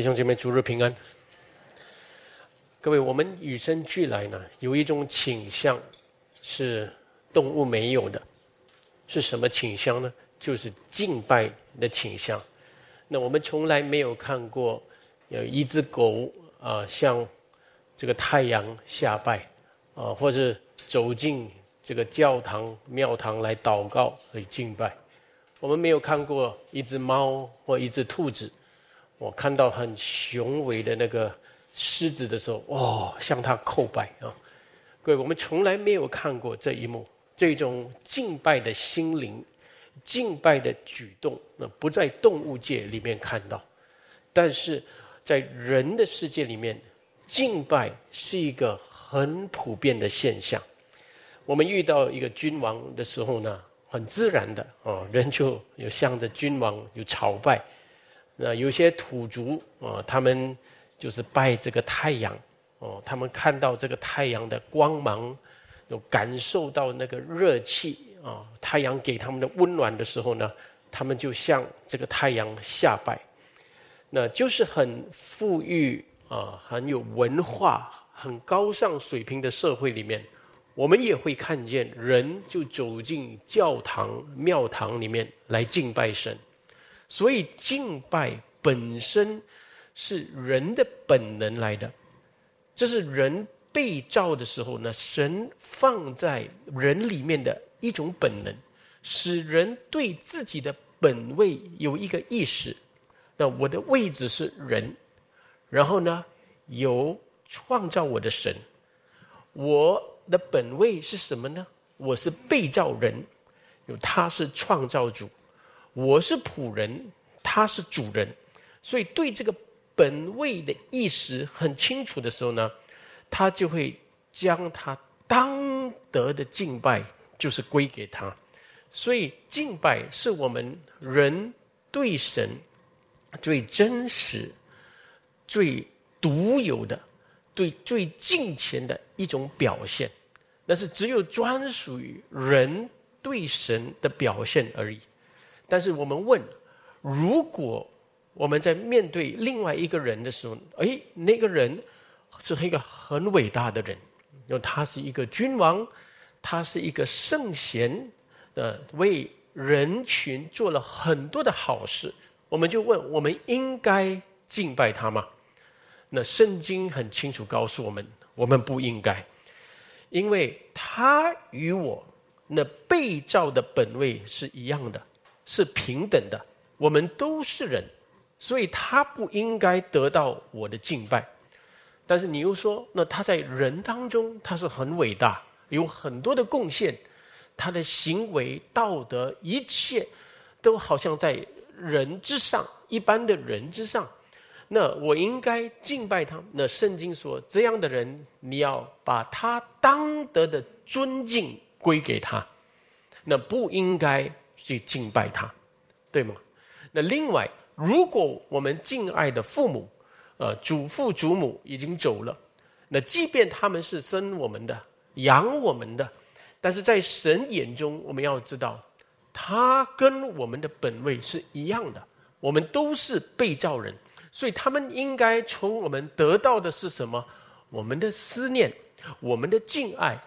弟兄姐妹，主日平安。各位，我们与生俱来呢，有一种倾向是动物没有的，是什么倾向呢？就是敬拜的倾向。那我们从来没有看过有一只狗啊，向这个太阳下拜啊，或者走进这个教堂、庙堂来祷告、来敬拜。我们没有看过一只猫或一只兔子，我看到很雄伟的那个。狮子的时候，哦，向他叩拜啊！各位，我们从来没有看过这一幕，这种敬拜的心灵、敬拜的举动，那不在动物界里面看到，但是在人的世界里面，敬拜是一个很普遍的现象。我们遇到一个君王的时候呢，很自然的啊，人就有向着君王有朝拜。那有些土族啊，他们。就是拜这个太阳哦，他们看到这个太阳的光芒，有感受到那个热气啊，太阳给他们的温暖的时候呢，他们就向这个太阳下拜。那就是很富裕啊，很有文化、很高尚水平的社会里面，我们也会看见人就走进教堂、庙堂里面来敬拜神。所以敬拜本身。是人的本能来的，这是人被造的时候呢，神放在人里面的一种本能，使人对自己的本位有一个意识。那我的位置是人，然后呢，有创造我的神，我的本位是什么呢？我是被造人，有他是创造主，我是仆人，他是主人，所以对这个。本位的意识很清楚的时候呢，他就会将他当得的敬拜就是归给他，所以敬拜是我们人对神最真实、最独有的、对最敬虔的一种表现，那是只有专属于人对神的表现而已。但是我们问，如果？我们在面对另外一个人的时候，哎，那个人是一个很伟大的人，因为他是一个君王，他是一个圣贤，呃，为人群做了很多的好事。我们就问：我们应该敬拜他吗？那圣经很清楚告诉我们：我们不应该，因为他与我那被造的本位是一样的，是平等的，我们都是人。所以他不应该得到我的敬拜，但是你又说，那他在人当中他是很伟大，有很多的贡献，他的行为、道德一切都好像在人之上，一般的人之上。那我应该敬拜他。那圣经说，这样的人你要把他当得的尊敬归给他，那不应该去敬拜他，对吗？那另外。如果我们敬爱的父母，呃，祖父祖母已经走了，那即便他们是生我们的、养我们的，但是在神眼中，我们要知道，他跟我们的本位是一样的，我们都是被造人，所以他们应该从我们得到的是什么？我们的思念，我们的敬爱，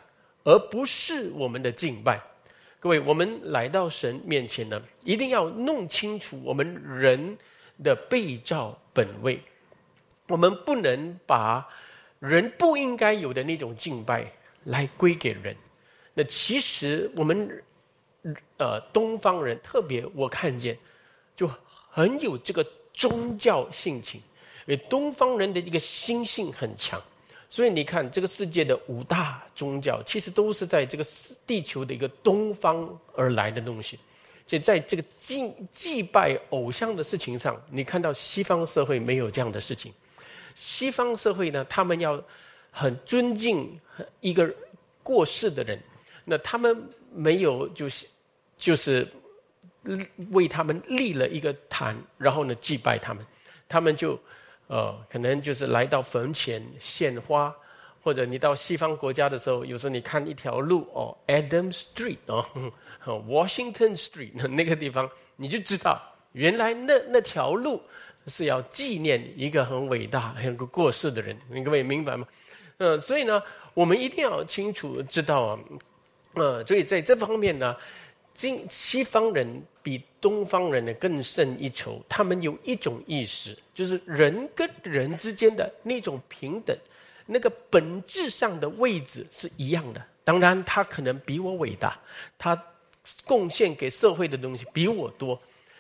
而不是我们的敬拜。各位，我们来到神面前呢，一定要弄清楚我们人的被造本位。我们不能把人不应该有的那种敬拜来归给人。那其实我们呃东方人特别，我看见就很有这个宗教性情，因为东方人的一个心性很强。所以你看，这个世界的五大宗教，其实都是在这个地球的一个东方而来的东西。就在这个祭祭拜偶像的事情上，你看到西方社会没有这样的事情。西方社会呢，他们要很尊敬一个过世的人，那他们没有就是就是为他们立了一个坛，然后呢祭拜他们，他们就。呃，可能就是来到坟前献花，或者你到西方国家的时候，有时候你看一条路哦，Adam Street 哦，Washington Street 那个地方，你就知道原来那那条路是要纪念一个很伟大、很过世的人，你各位明白吗？呃，所以呢，我们一定要清楚知道啊，呃，所以在这方面呢，今西方人比东方人呢更胜一筹。他们有一种意识，就是人跟人之间的那种平等，那个本质上的位置是一样的。当然，他可能比我伟大，他贡献给社会的东西比我多，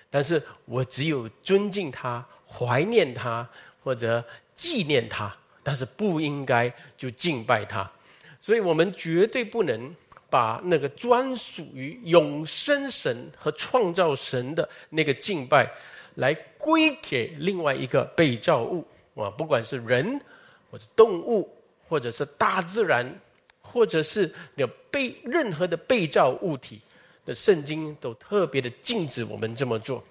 但是我只有尊敬他。怀念他或者纪念他，但是不应该就敬拜他，所以我们绝对不能把那个专属于永生神和创造神的那个敬拜，来归给另外一个被造物啊，不管是人或者动物，或者是大自然，或者是有被任何的被造物体的圣经都特别的禁止我们这么做。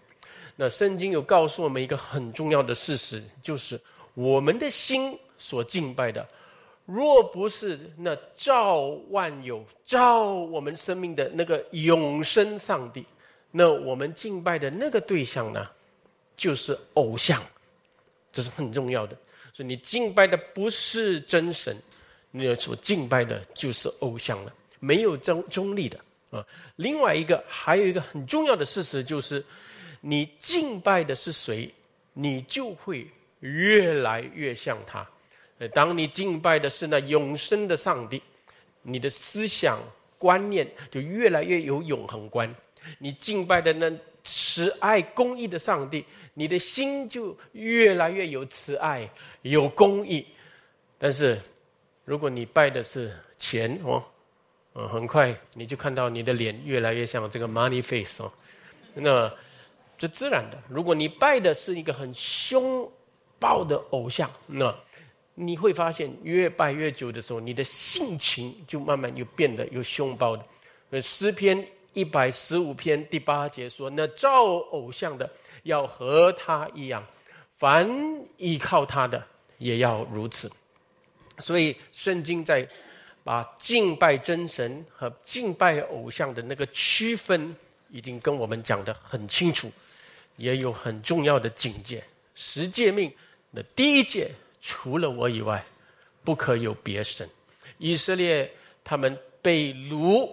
那圣经有告诉我们一个很重要的事实，就是我们的心所敬拜的，若不是那造万有、造我们生命的那个永生上帝，那我们敬拜的那个对象呢，就是偶像，这是很重要的。所以你敬拜的不是真神，你所敬拜的就是偶像了，没有中中立的啊。另外一个还有一个很重要的事实就是。你敬拜的是谁，你就会越来越像他。当你敬拜的是那永生的上帝，你的思想观念就越来越有永恒观。你敬拜的那慈爱公义的上帝，你的心就越来越有慈爱有公义。但是，如果你拜的是钱哦，嗯，很快你就看到你的脸越来越像这个 money face 哦，那。这自然的。如果你拜的是一个很凶暴的偶像，那你会发现越拜越久的时候，你的性情就慢慢又变得有凶暴的。诗篇一百十五篇第八节说：“那造偶像的要和他一样，凡依靠他的也要如此。”所以圣经在把敬拜真神和敬拜偶像的那个区分，已经跟我们讲的很清楚。也有很重要的警戒，十诫命的第一诫，除了我以外，不可有别神。以色列他们被掳，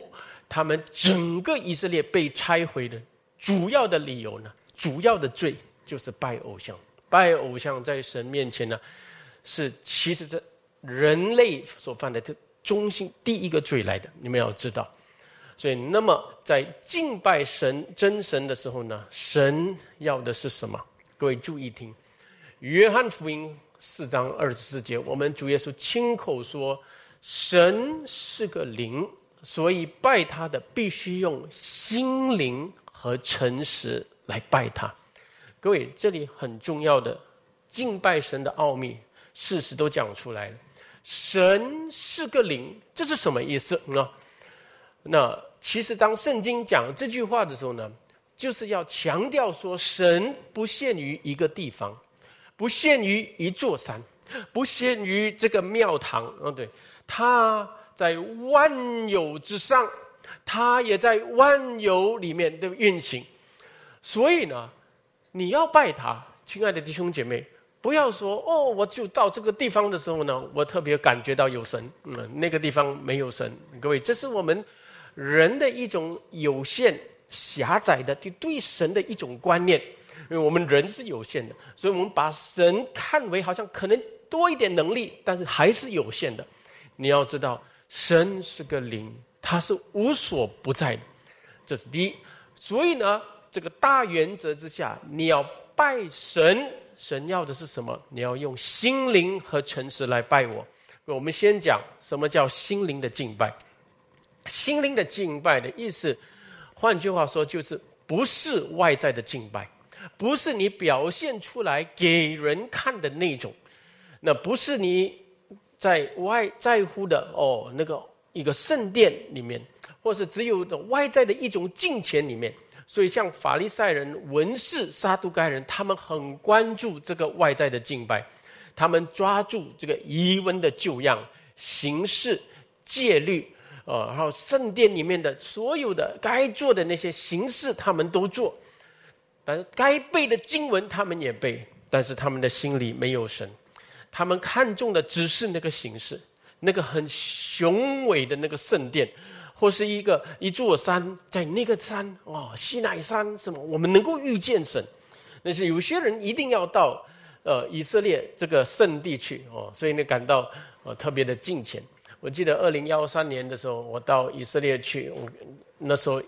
他们整个以色列被拆毁的主要的理由呢，主要的罪就是拜偶像。拜偶像在神面前呢，是其实这人类所犯的这中心第一个罪来的。你们要知道。所以，那么在敬拜神真神的时候呢，神要的是什么？各位注意听，《约翰福音》四章二十四节，我们主耶稣亲口说：“神是个灵，所以拜他的必须用心灵和诚实来拜他。”各位，这里很重要的敬拜神的奥秘事实都讲出来了。神是个灵，这是什么意思呢？那其实，当圣经讲这句话的时候呢，就是要强调说，神不限于一个地方，不限于一座山，不限于这个庙堂。嗯，对，他在万有之上，他也在万有里面的运行。所以呢，你要拜他，亲爱的弟兄姐妹，不要说哦，我就到这个地方的时候呢，我特别感觉到有神。嗯，那个地方没有神。各位，这是我们。人的一种有限、狭窄的对对神的一种观念，因为我们人是有限的，所以我们把神看为好像可能多一点能力，但是还是有限的。你要知道，神是个灵，他是无所不在，这是第一。所以呢，这个大原则之下，你要拜神，神要的是什么？你要用心灵和诚实来拜我。我们先讲什么叫心灵的敬拜。心灵的敬拜的意思，换句话说，就是不是外在的敬拜，不是你表现出来给人看的那种，那不是你在外在乎的哦，那个一个圣殿里面，或是只有外在的一种敬虔里面。所以，像法利赛人、文士、撒都该人，他们很关注这个外在的敬拜，他们抓住这个遗文的旧样、形式、戒律。呃，然后圣殿里面的所有的该做的那些形式，他们都做；但是该背的经文，他们也背。但是他们的心里没有神，他们看重的只是那个形式，那个很雄伟的那个圣殿，或是一个一座山，在那个山哦，西乃山什么，我们能够遇见神。但是有些人一定要到呃以色列这个圣地去哦，所以呢感到呃特别的敬虔。我记得二零幺三年的时候，我到以色列去，我那时候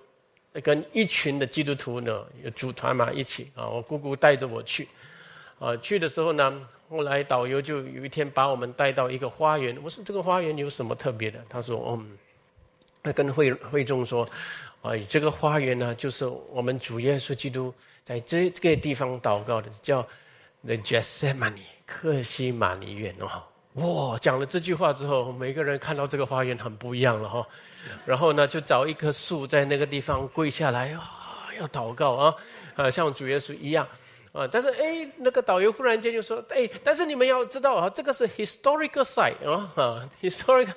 跟一群的基督徒呢有组团嘛一起啊，我姑姑带着我去，啊去的时候呢，后来导游就有一天把我们带到一个花园，我说这个花园有什么特别的？他说嗯，他跟会会众说，啊这个花园呢就是我们主耶稣基督在这这个地方祷告的，叫 The Gethsemane 克西马尼园哦。哇！讲了这句话之后，每个人看到这个花园很不一样了哈。然后呢，就找一棵树在那个地方跪下来啊，要祷告啊，啊，像主耶稣一样啊。但是哎，那个导游忽然间就说：“哎，但是你们要知道啊，这个是 historical site 啊，啊，historical，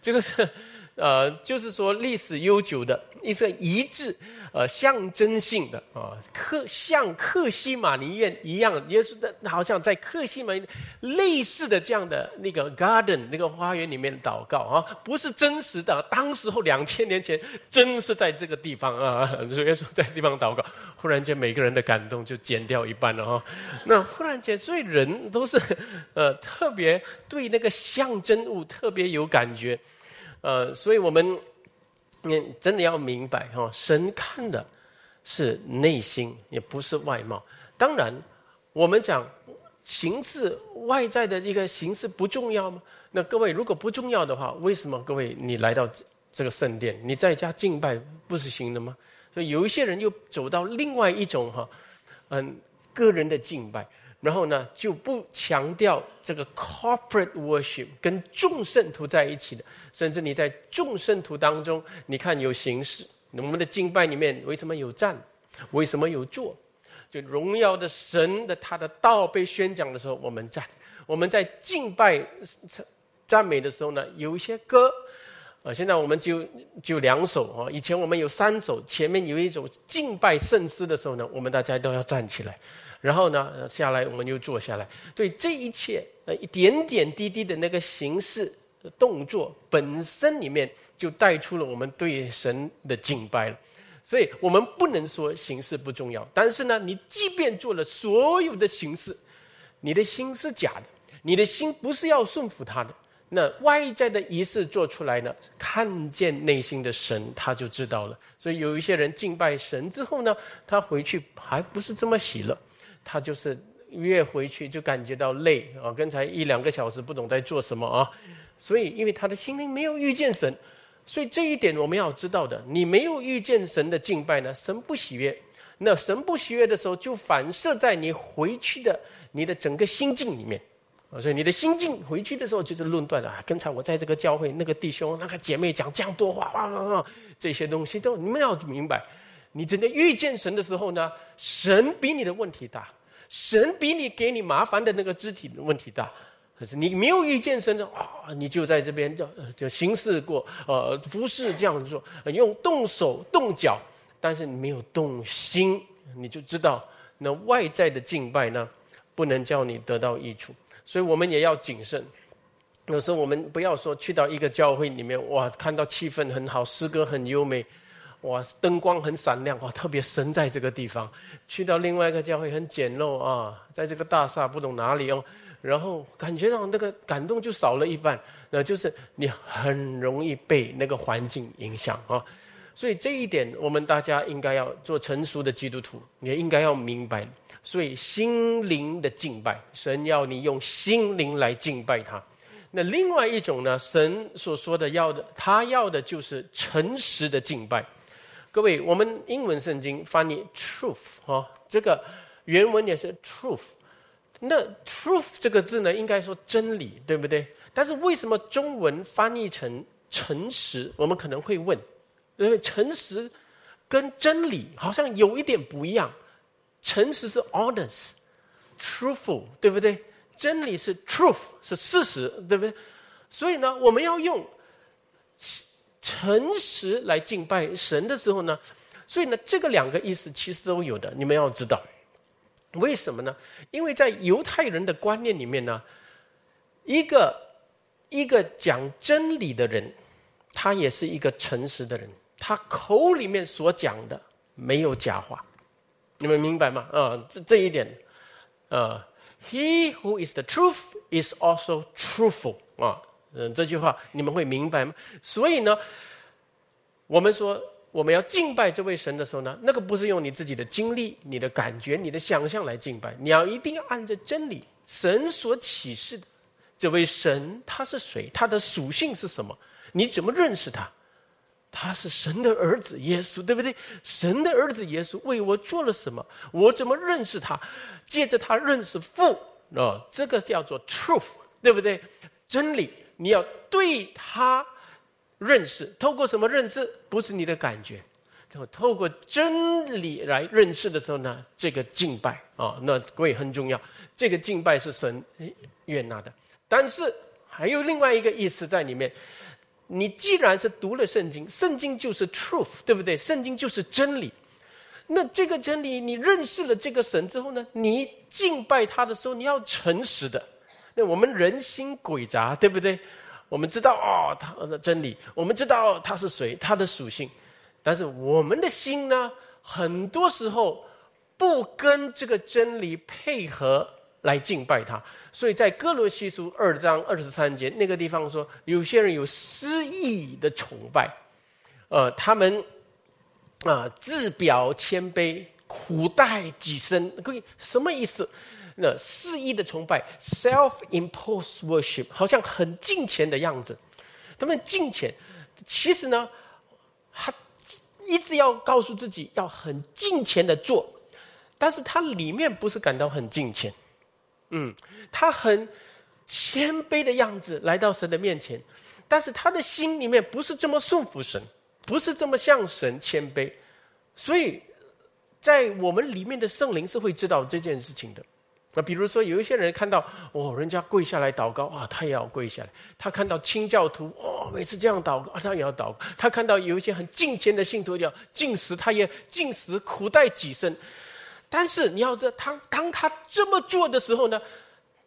这个是。”呃，就是说历史悠久的一个遗址，呃，象征性的啊，克像克西马尼院一样，耶稣的好像在克西马尼类似的这样的那个 garden 那个花园里面祷告啊，不是真实的，当时候两千年前真是在这个地方啊，耶稣在地方祷告，忽然间每个人的感动就减掉一半了哈，那忽然间，所以人都是呃特别对那个象征物特别有感觉。呃，所以我们，你真的要明白哈，神看的是内心，也不是外貌。当然，我们讲形式外在的一个形式不重要吗？那各位如果不重要的话，为什么各位你来到这个圣殿，你在家敬拜不是行的吗？所以有一些人又走到另外一种哈，嗯，个人的敬拜。然后呢，就不强调这个 corporate worship 跟众圣徒在一起的，甚至你在众圣徒当中，你看有形式，我们的敬拜里面为什么有站，为什么有坐？就荣耀的神的他的道被宣讲的时候，我们站；我们在敬拜赞美的时候呢，有一些歌，啊，现在我们就就两首啊，以前我们有三首，前面有一首敬拜圣诗的时候呢，我们大家都要站起来。然后呢，下来我们就坐下来。对这一切，呃，一点点滴滴的那个形式动作本身里面，就带出了我们对神的敬拜了。所以我们不能说形式不重要，但是呢，你即便做了所有的形式，你的心是假的，你的心不是要顺服他的。那外在的仪式做出来呢，看见内心的神，他就知道了。所以有一些人敬拜神之后呢，他回去还不是这么喜乐。他就是越回去就感觉到累啊！刚才一两个小时不懂在做什么啊，所以因为他的心灵没有遇见神，所以这一点我们要知道的，你没有遇见神的敬拜呢，神不喜悦。那神不喜悦的时候，就反射在你回去的你的整个心境里面啊。所以你的心境回去的时候就是论断啊。刚才我在这个教会，那个弟兄、那个姐妹讲这样多话，哇哇哇，这些东西都你们要明白。你真的遇见神的时候呢，神比你的问题大。神比你给你麻烦的那个肢体的问题大，可是你没有遇见神的啊，你就在这边就就行事过，呃，服侍这样做，用动手动脚，但是你没有动心，你就知道那外在的敬拜呢，不能叫你得到益处，所以我们也要谨慎。有时候我们不要说去到一个教会里面，哇，看到气氛很好，诗歌很优美。哇，灯光很闪亮哇，特别神在这个地方。去到另外一个教会很简陋啊，在这个大厦不懂哪里哦，然后感觉到那个感动就少了一半。那就是你很容易被那个环境影响啊。所以这一点，我们大家应该要做成熟的基督徒，也应该要明白。所以心灵的敬拜，神要你用心灵来敬拜他。那另外一种呢，神所说的要的，他要的就是诚实的敬拜。各位，我们英文圣经翻译 truth 哈，这个原文也是 truth。那 truth 这个字呢，应该说真理，对不对？但是为什么中文翻译成诚实？我们可能会问，因为诚实跟真理好像有一点不一样。诚实是 honest，truthful，对不对？真理是 truth，是事实，对不对？所以呢，我们要用。诚实来敬拜神的时候呢，所以呢，这个两个意思其实都有的。你们要知道，为什么呢？因为在犹太人的观念里面呢，一个一个讲真理的人，他也是一个诚实的人，他口里面所讲的没有假话，你们明白吗？啊，这这一点，啊，He who is the truth is also truthful 啊，嗯，这句话你们会明白吗？所以呢，我们说。我们要敬拜这位神的时候呢，那个不是用你自己的经历、你的感觉、你的想象来敬拜，你要一定要按着真理，神所启示的这位神他是谁，他的属性是什么？你怎么认识他？他是神的儿子耶稣，对不对？神的儿子耶稣为我做了什么？我怎么认识他？借着他认识父啊，这个叫做 truth，对不对？真理，你要对他。认识，透过什么认识？不是你的感觉，透过真理来认识的时候呢？这个敬拜啊，那各位很重要。这个敬拜是神悦纳的，但是还有另外一个意思在里面。你既然是读了圣经，圣经就是 truth，对不对？圣经就是真理。那这个真理，你认识了这个神之后呢？你敬拜他的时候，你要诚实的。那我们人心诡杂，对不对？我们知道哦，他的真理，我们知道他是谁，他的属性，但是我们的心呢，很多时候不跟这个真理配合来敬拜他，所以在哥罗西书二章二十三节那个地方说，有些人有失意的崇拜，呃，他们啊自表谦卑，苦待己身，各位什么意思？那肆意的崇拜，self-imposed worship，好像很敬虔的样子。他们敬虔，其实呢，他一直要告诉自己要很敬虔的做，但是他里面不是感到很敬虔。嗯，他很谦卑的样子来到神的面前，但是他的心里面不是这么顺服神，不是这么向神谦卑。所以在我们里面的圣灵是会知道这件事情的。那比如说，有一些人看到哦，人家跪下来祷告啊，他也要跪下来。他看到清教徒哦，每次这样祷告，他也要祷告。他看到有一些很敬虔的信徒要进食，他也进食，苦待己身。但是你要知道，他当他这么做的时候呢，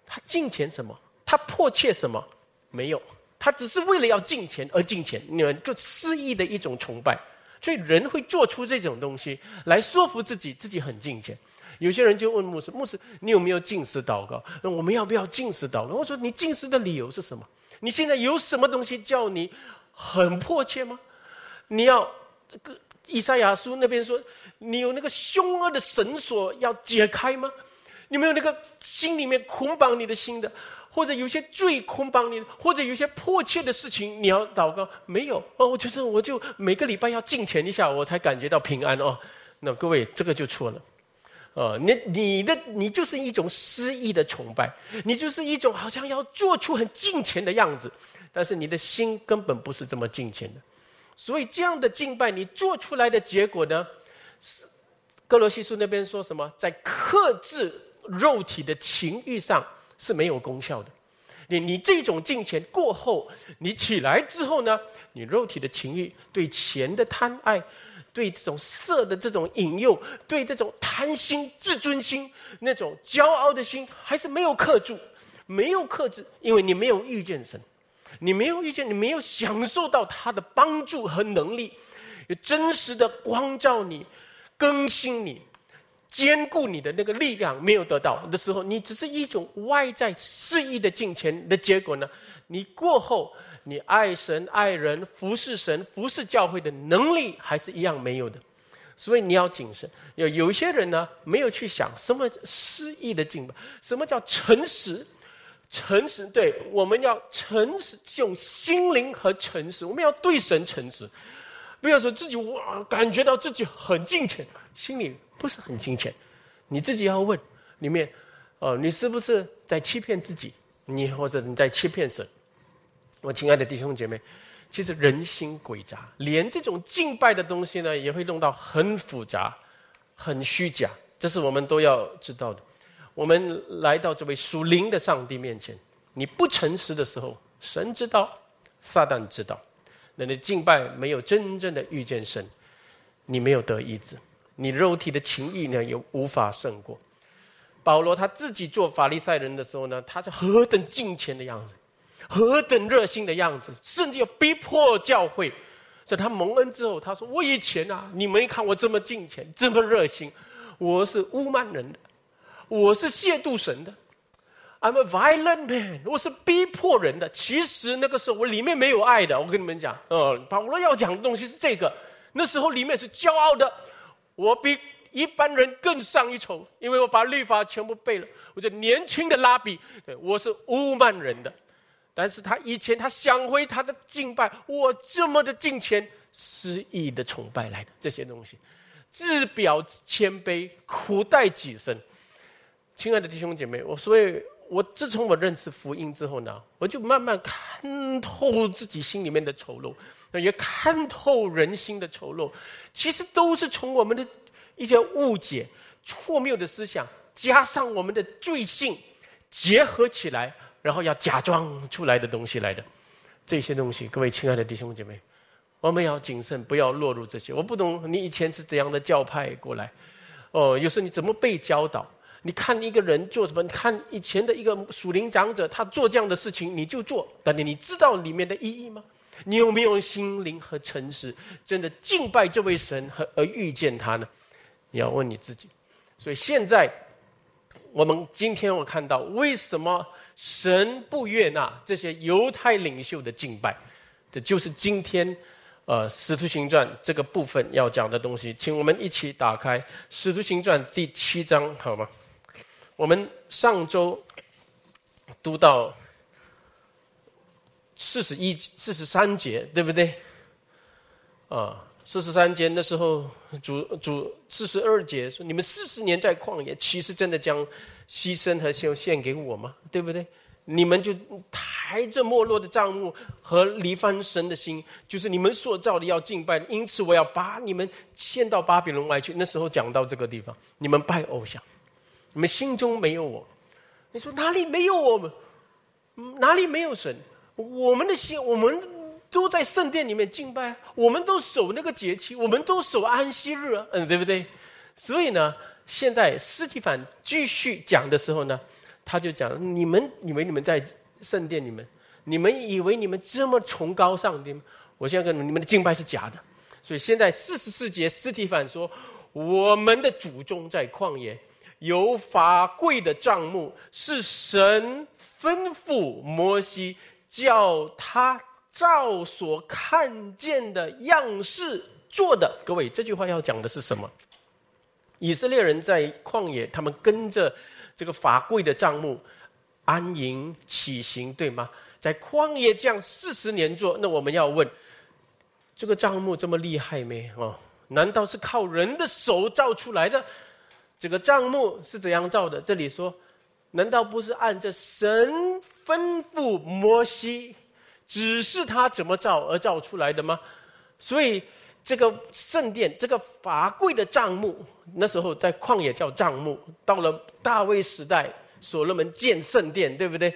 他敬虔什么？他迫切什么？没有，他只是为了要敬虔而敬虔。你们就肆意的一种崇拜，所以人会做出这种东西来说服自己，自己很敬虔。有些人就问牧师：“牧师，你有没有进食祷告？那我们要不要进食祷告？”我说：“你进食的理由是什么？你现在有什么东西叫你很迫切吗？你要个以赛亚书那边说，你有那个凶恶的绳索要解开吗？你没有那个心里面捆绑你的心的，或者有些罪捆绑你，或者有些迫切的事情你要祷告？没有哦，我就是我就每个礼拜要进前一下，我才感觉到平安哦。那各位，这个就错了。”呃，你你的你就是一种失意的崇拜，你就是一种好像要做出很敬虔的样子，但是你的心根本不是这么敬虔的，所以这样的敬拜你做出来的结果呢，是哥罗西书那边说什么，在克制肉体的情欲上是没有功效的。你你这种敬虔过后，你起来之后呢，你肉体的情欲对钱的贪爱。对这种色的这种引诱，对这种贪心、自尊心、那种骄傲的心，还是没有克制，没有克制，因为你没有遇见神，你没有遇见，你没有享受到他的帮助和能力，有真实的光照你、更新你、坚固你的那个力量没有得到的时候，你只是一种外在肆意的金钱的结果呢？你过后。你爱神、爱人、服侍神、服侍教会的能力还是一样没有的，所以你要谨慎。有有些人呢，没有去想什么失意的敬拜，什么叫诚实？诚实，对，我们要诚实，用心灵和诚实，我们要对神诚实，不要说自己哇，感觉到自己很金钱，心里不是很金钱。你自己要问里面，哦，你是不是在欺骗自己？你或者你在欺骗神？我亲爱的弟兄姐妹，其实人心诡诈，连这种敬拜的东西呢，也会弄到很复杂、很虚假，这是我们都要知道的。我们来到这位属灵的上帝面前，你不诚实的时候，神知道，撒旦知道，那你敬拜没有真正的遇见神，你没有得医治，你肉体的情欲呢，又无法胜过。保罗他自己做法利赛人的时候呢，他是何等敬虔的样子，何等热心的样子，甚至要逼迫教会。所以他蒙恩之后，他说：“我以前啊，你们看我这么敬虔，这么热心，我是污慢人的，我是亵渎神的。I'm a violent man，我是逼迫人的。其实那个时候我里面没有爱的。我跟你们讲，呃，保罗要讲的东西是这个。那时候里面是骄傲的，我比一般人更上一筹，因为我把律法全部背了。我就年轻的拉比，对我是污慢人的。”但是他以前他想回他的敬拜，我这么的敬虔，失意的崇拜来的这些东西，自表谦卑，苦待己身。亲爱的弟兄姐妹，我所以，我自从我认识福音之后呢，我就慢慢看透自己心里面的丑陋，也看透人心的丑陋。其实都是从我们的一些误解、错谬的思想，加上我们的罪性结合起来。然后要假装出来的东西来的，这些东西，各位亲爱的弟兄姐妹，我们要谨慎，不要落入这些。我不懂你以前是怎样的教派过来，哦，有时候你怎么被教导？你看一个人做什么？你看以前的一个属灵长者，他做这样的事情，你就做，但你你知道里面的意义吗？你有没有心灵和诚实，真的敬拜这位神和而遇见他呢？你要问你自己。所以现在。我们今天我看到，为什么神不悦纳这些犹太领袖的敬拜？这就是今天，呃，《使徒行传》这个部分要讲的东西。请我们一起打开《使徒行传》第七章，好吗？我们上周读到四十一、四十三节，对不对？啊。四十三节那时候，主主四十二节说：“你们四十年在旷野，其实真的将牺牲和献献给我吗？对不对？你们就抬着没落的账目和离翻神的心，就是你们所造的要敬拜。因此，我要把你们献到巴比伦外去。那时候讲到这个地方，你们拜偶像，你们心中没有我。你说哪里没有我们？哪里没有神？我们的心，我们。”都在圣殿里面敬拜，我们都守那个节期，我们都守安息日啊，嗯，对不对？所以呢，现在斯提凡继续讲的时候呢，他就讲：你们以为你们在圣殿里面，你们以为你们这么崇高上帝吗？我现在跟你们的敬拜是假的。所以现在四十四节，斯提凡说：我们的祖宗在旷野有法柜的帐幕，是神吩咐摩西叫他。照所看见的样式做的，各位，这句话要讲的是什么？以色列人在旷野，他们跟着这个法柜的帐幕安营起行，对吗？在旷野这样四十年做，那我们要问：这个帐幕这么厉害没？哦，难道是靠人的手造出来的？这个帐幕是怎样造的？这里说，难道不是按着神吩咐摩西？只是他怎么造而造出来的吗？所以这个圣殿，这个法柜的帐幕，那时候在旷野叫帐幕。到了大卫时代，所罗门建圣殿，对不对？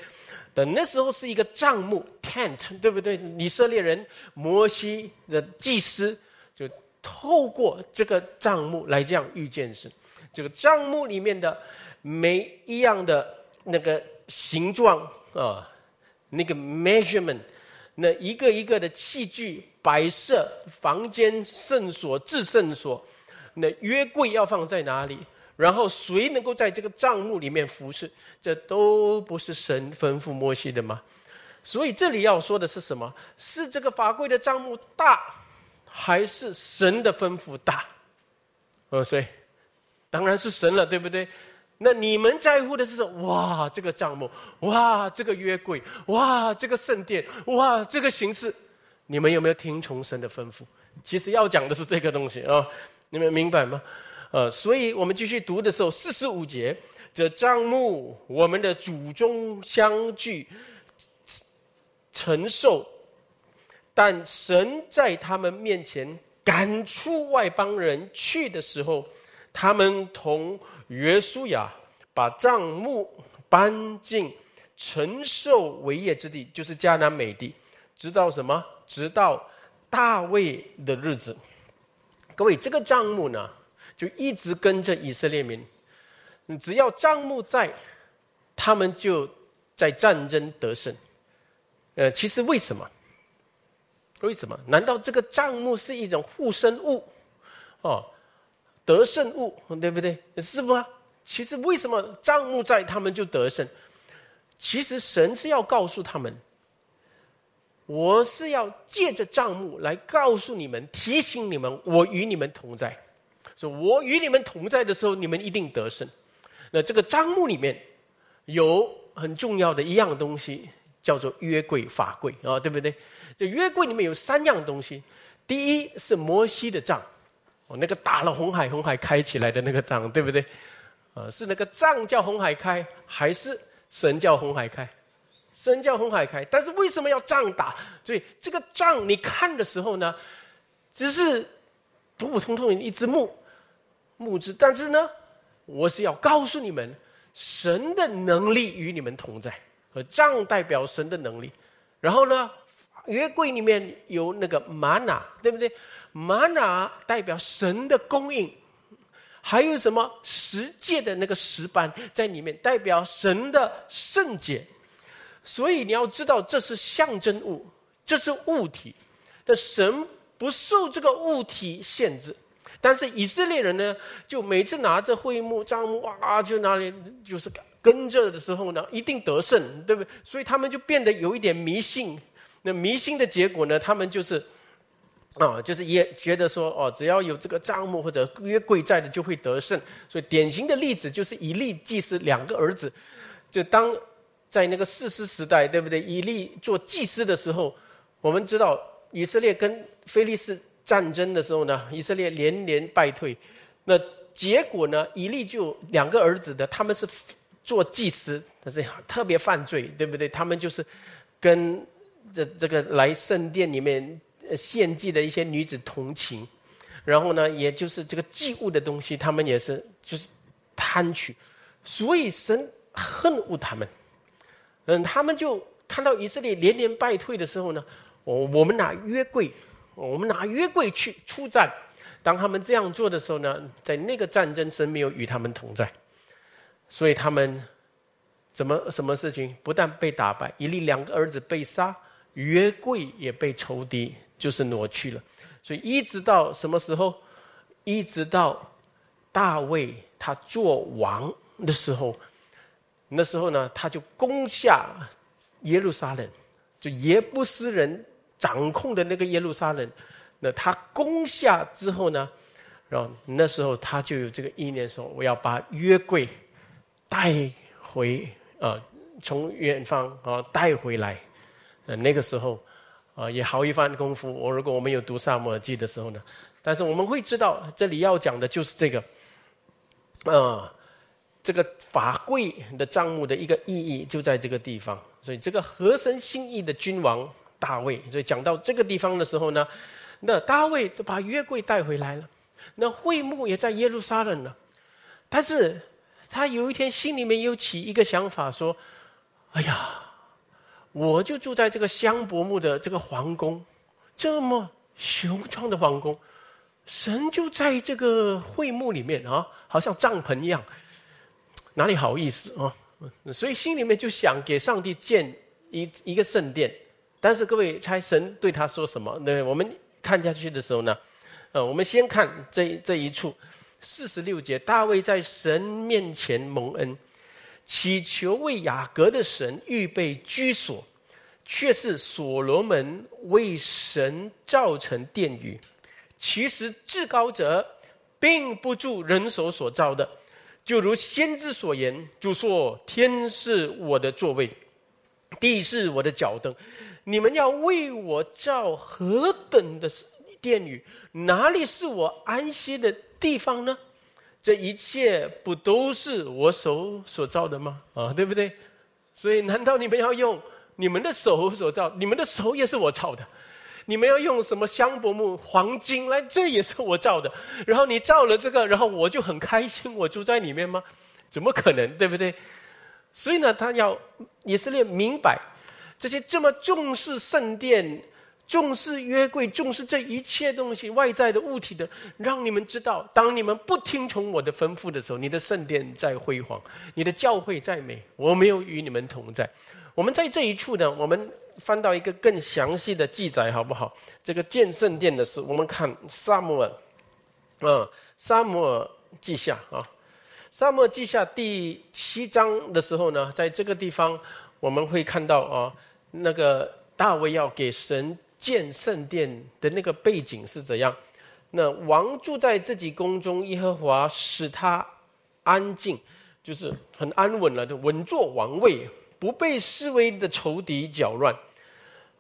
等那时候是一个帐幕 （tent），对不对？以色列人摩西的祭司就透过这个帐幕来这样遇见神。这个帐幕里面的每一样的那个形状啊，那个 measurement。那一个一个的器具摆设，房间圣所、至圣所，那约柜要放在哪里？然后谁能够在这个帐幕里面服侍？这都不是神吩咐摩西的吗？所以这里要说的是什么？是这个法柜的帐幕大，还是神的吩咐大？哦，所以当然是神了，对不对？那你们在乎的是哇，这个账目，哇，这个约柜，哇，这个圣殿，哇，这个形式，你们有没有听从神的吩咐？其实要讲的是这个东西啊，你们明白吗？呃，所以我们继续读的时候，四十五节，这账目，我们的祖宗相聚，承受，但神在他们面前赶出外邦人去的时候，他们同。约书亚把帐幕搬进承受为业之地，就是迦南美地，直到什么？直到大卫的日子。各位，这个帐幕呢，就一直跟着以色列民。只要帐幕在，他们就在战争得胜。呃，其实为什么？为什么？难道这个帐幕是一种护身物？哦，得胜物，对不对？是不？其实为什么账目在，他们就得胜？其实神是要告诉他们，我是要借着账目来告诉你们，提醒你们，我与你们同在。说我与你们同在的时候，你们一定得胜。那这个账目里面有很重要的一样东西，叫做约柜、法柜啊，对不对？这约柜里面有三样东西，第一是摩西的杖，哦，那个打了红海，红海开起来的那个仗，对不对？啊，是那个仗叫红海开，还是神叫红海开？神叫红海开，但是为什么要仗打？所以这个仗你看的时候呢，只是普普通通的一只木木枝，但是呢，我是要告诉你们，神的能力与你们同在，和仗代表神的能力。然后呢？约柜里面有那个玛拿，对不对？玛拿代表神的供应，还有什么十诫的那个石板在里面，代表神的圣洁。所以你要知道，这是象征物，这是物体。但神不受这个物体限制，但是以色列人呢，就每次拿着会幕帐幕啊，就那里就是跟着的时候呢，一定得胜，对不对？所以他们就变得有一点迷信。那迷信的结果呢？他们就是，啊，就是也觉得说，哦，只要有这个账目或者约柜在的，就会得胜。所以典型的例子就是以利祭司两个儿子，就当在那个士师时代，对不对？以利做祭司的时候，我们知道以色列跟菲利斯战争的时候呢，以色列连连败退。那结果呢？以利就两个儿子的，他们是做祭司，但是特别犯罪，对不对？他们就是跟。这这个来圣殿里面献祭的一些女子同情，然后呢，也就是这个祭物的东西，他们也是就是贪取，所以神恨恶他们。嗯，他们就看到以色列连连败退的时候呢，我我们拿约柜，我们拿约柜去出战。当他们这样做的时候呢，在那个战争，神没有与他们同在，所以他们怎么什么事情？不但被打败，以利两个儿子被杀。约柜也被仇敌就是挪去了，所以一直到什么时候？一直到大卫他做王的时候，那时候呢，他就攻下耶路撒冷，就耶布斯人掌控的那个耶路撒冷。那他攻下之后呢，然后那时候他就有这个意念说：我要把约柜带回啊，从远方啊带回来。呃，那个时候，啊，也好一番功夫。我如果我们有读《萨母耳记》的时候呢，但是我们会知道，这里要讲的就是这个，啊，这个法柜的账目的一个意义就在这个地方。所以，这个合神心意的君王大卫，所以讲到这个地方的时候呢，那大卫就把约柜带回来了。那会幕也在耶路撒冷了，但是他有一天心里面又起一个想法，说：“哎呀。”我就住在这个香柏木的这个皇宫，这么雄壮的皇宫，神就在这个会幕里面啊，好像帐篷一样，哪里好意思啊？所以心里面就想给上帝建一一个圣殿。但是各位猜神对他说什么？对我们看下去的时候呢，呃，我们先看这这一处四十六节，大卫在神面前蒙恩。祈求为雅各的神预备居所，却是所罗门为神造成殿宇。其实至高者并不住人手所造的，就如先知所言，就说：“天是我的座位，地是我的脚凳。你们要为我造何等的殿宇？哪里是我安息的地方呢？”这一切不都是我手所造的吗？啊，对不对？所以，难道你们要用你们的手所造？你们的手也是我造的。你们要用什么香柏木、黄金来？这也是我造的。然后你造了这个，然后我就很开心，我住在里面吗？怎么可能？对不对？所以呢，他要以色列明白，这些这么重视圣殿、重视约柜，重视这一切东西外在的物体的，让你们知道，当你们不听从我的吩咐的时候，你的圣殿在辉煌，你的教会在美，我没有与你们同在。我们在这一处呢，我们翻到一个更详细的记载，好不好？这个建圣殿的事，我们看萨姆尔，嗯，萨姆尔记下啊，萨姆尔记下第七章的时候呢，在这个地方我们会看到啊，那个大卫要给神。建圣殿的那个背景是怎样？那王住在自己宫中，耶和华使他安静，就是很安稳了，就稳坐王位，不被示威的仇敌搅乱。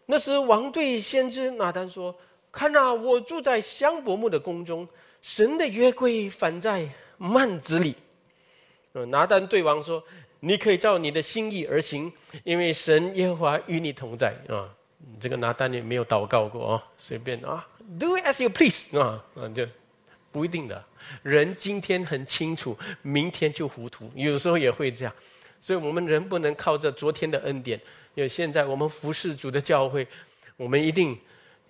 那时王对先知拿单说：“看啊，我住在香柏木的宫中，神的约柜反在幔子里。”，拿单对王说：“你可以照你的心意而行，因为神耶和华与你同在啊。”这个拿单也没有祷告过啊，随便啊，do as you please 啊，啊就不一定的。人今天很清楚，明天就糊涂，有时候也会这样。所以我们人不能靠着昨天的恩典，因为现在我们服侍主的教会，我们一定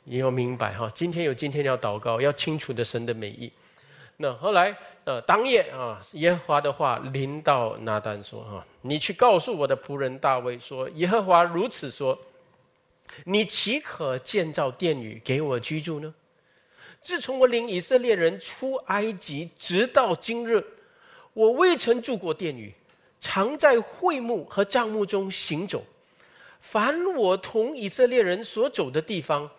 也要明白哈，今天有今天要祷告，要清楚的神的美意。那后来呃当夜啊，耶和华的话临到拿单说哈，你去告诉我的仆人大卫说，耶和华如此说。你岂可建造殿宇给我居住呢？自从我领以色列人出埃及，直到今日，我未曾住过殿宇，常在会幕和帐幕中行走。凡我同以色列人所走的地方，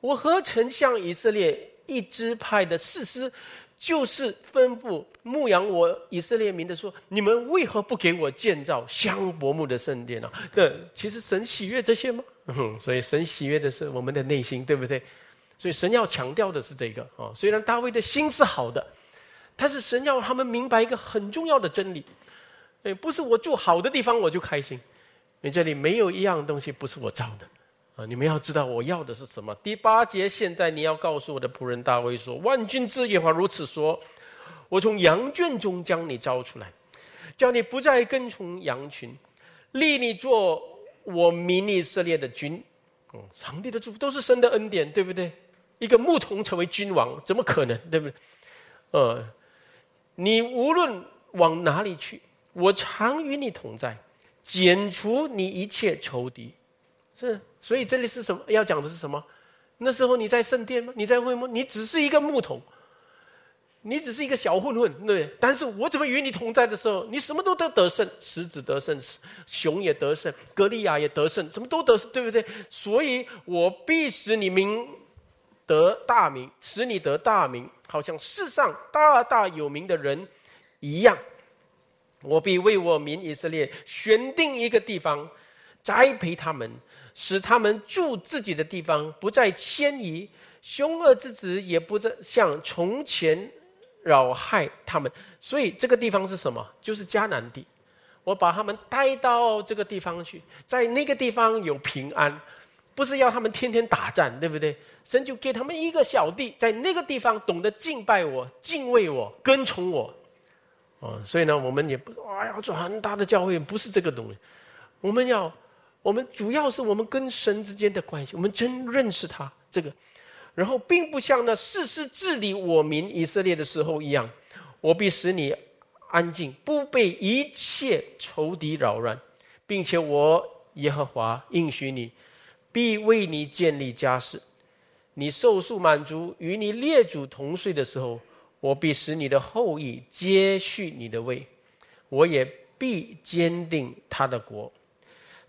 我何曾向以色列一支派的士师？就是吩咐牧养我以色列民的说：你们为何不给我建造香柏木的圣殿呢？这其实神喜悦这些吗？所以神喜悦的是我们的内心，对不对？所以神要强调的是这个啊。虽然大卫的心是好的，但是神要他们明白一个很重要的真理：哎，不是我住好的地方我就开心，你这里没有一样东西不是我造的。啊！你们要知道我要的是什么。第八节，现在你要告诉我的仆人大卫说：“万军之耶和华如此说：我从羊圈中将你招出来，叫你不再跟从羊群，立你做我民以色列的君。”嗯，上帝的祝福都是神的恩典，对不对？一个牧童成为君王，怎么可能？对不对？呃，你无论往哪里去，我常与你同在，剪除你一切仇敌。是，所以这里是什么？要讲的是什么？那时候你在圣殿吗？你在会吗？你只是一个牧童，你只是一个小混混，对。但是我怎么与你同在的时候，你什么都得得胜，狮子得胜，熊也得胜，格利亚也得胜，什么都得胜，对不对？所以我必使你名得大名，使你得大名，好像世上大大有名的人一样。我必为我民以色列选定一个地方，栽培他们。使他们住自己的地方，不再迁移；凶恶之子也不再像从前扰害他们。所以这个地方是什么？就是迦南地。我把他们带到这个地方去，在那个地方有平安，不是要他们天天打战，对不对？神就给他们一个小地，在那个地方懂得敬拜我、敬畏我、跟从我。哦，所以呢，我们也不哎呀，做很大的教会，不是这个东西，我们要。我们主要是我们跟神之间的关系，我们真认识他这个，然后并不像那世事治理我民以色列的时候一样，我必使你安静，不被一切仇敌扰乱，并且我耶和华应许你，必为你建立家室，你受数满足，与你列祖同睡的时候，我必使你的后裔接续你的位，我也必坚定他的国。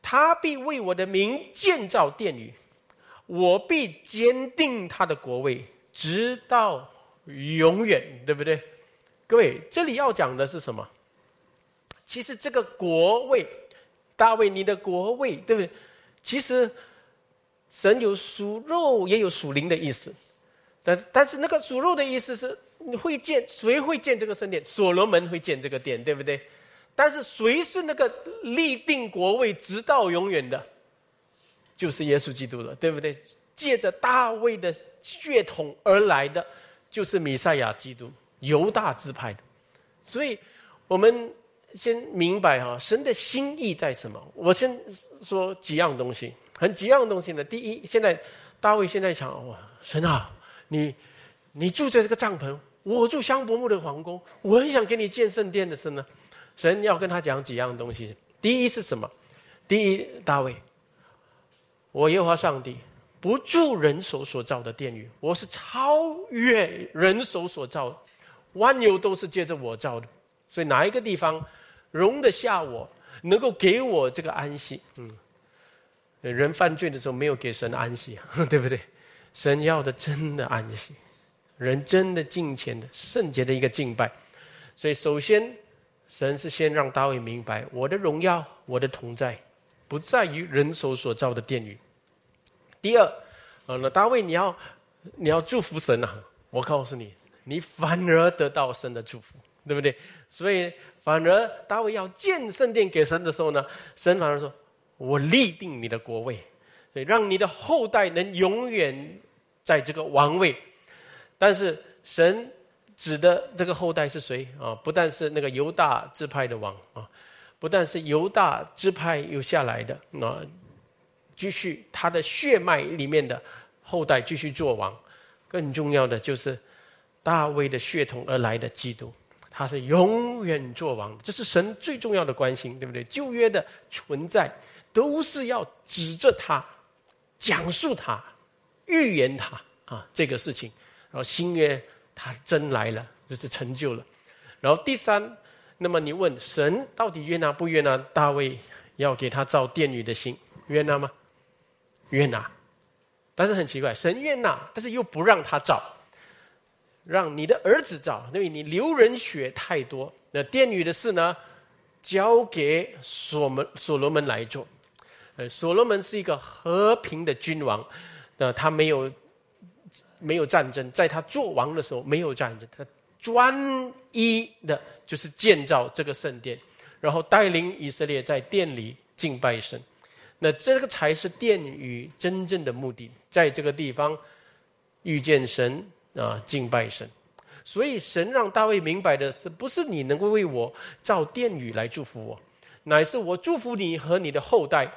他必为我的名建造殿宇，我必坚定他的国位，直到永远，对不对？各位，这里要讲的是什么？其实这个国位，大卫，你的国位，对不对？其实神有属肉也有属灵的意思，但但是那个属肉的意思是，你会建谁会建这个圣殿？所罗门会建这个殿，对不对？但是谁是那个立定国位直到永远的？就是耶稣基督了，对不对？借着大卫的血统而来的，就是弥赛亚基督，犹大支派的。所以，我们先明白哈，神的心意在什么？我先说几样东西，很几样东西呢。第一，现在大卫现在想：哇，神啊，你你住在这个帐篷，我住香柏木的皇宫，我很想给你建圣殿的神呢。神要跟他讲几样东西。第一是什么？第一，大卫，我耶和华上帝不住人手所造的殿宇，我是超越人手所造的，万有都是借着我造的。所以哪一个地方容得下我，能够给我这个安息？嗯，人犯罪的时候没有给神安息，对不对？神要的真的安息，人真的敬虔的圣洁的一个敬拜。所以首先。神是先让大卫明白，我的荣耀，我的同在，不在于人手所造的殿宇。第二，啊，那大卫你要你要祝福神啊！我告诉你，你反而得到神的祝福，对不对？所以反而大卫要建圣殿给神的时候呢，神反而说：“我立定你的国位，所以让你的后代能永远在这个王位。”但是神。指的这个后代是谁啊？不但是那个犹大支派的王啊，不但是犹大支派又下来的那，继续他的血脉里面的后代继续做王。更重要的就是大卫的血统而来的基督，他是永远做王。这是神最重要的关心，对不对？旧约的存在都是要指着他，讲述他，预言他啊这个事情。然后新约。他真来了，就是成就了。然后第三，那么你问神到底悦纳不悦纳大卫要给他造殿宇的心？悦纳吗？悦纳。但是很奇怪，神悦纳，但是又不让他造，让你的儿子造，因为你流人血太多。那殿宇的事呢，交给所门所罗门来做。呃，所罗门是一个和平的君王，那他没有。没有战争，在他做王的时候没有战争，他专一的就是建造这个圣殿，然后带领以色列在殿里敬拜神。那这个才是殿宇真正的目的，在这个地方遇见神啊，敬拜神。所以神让大卫明白的是，不是你能够为我造殿宇来祝福我，乃是我祝福你和你的后代，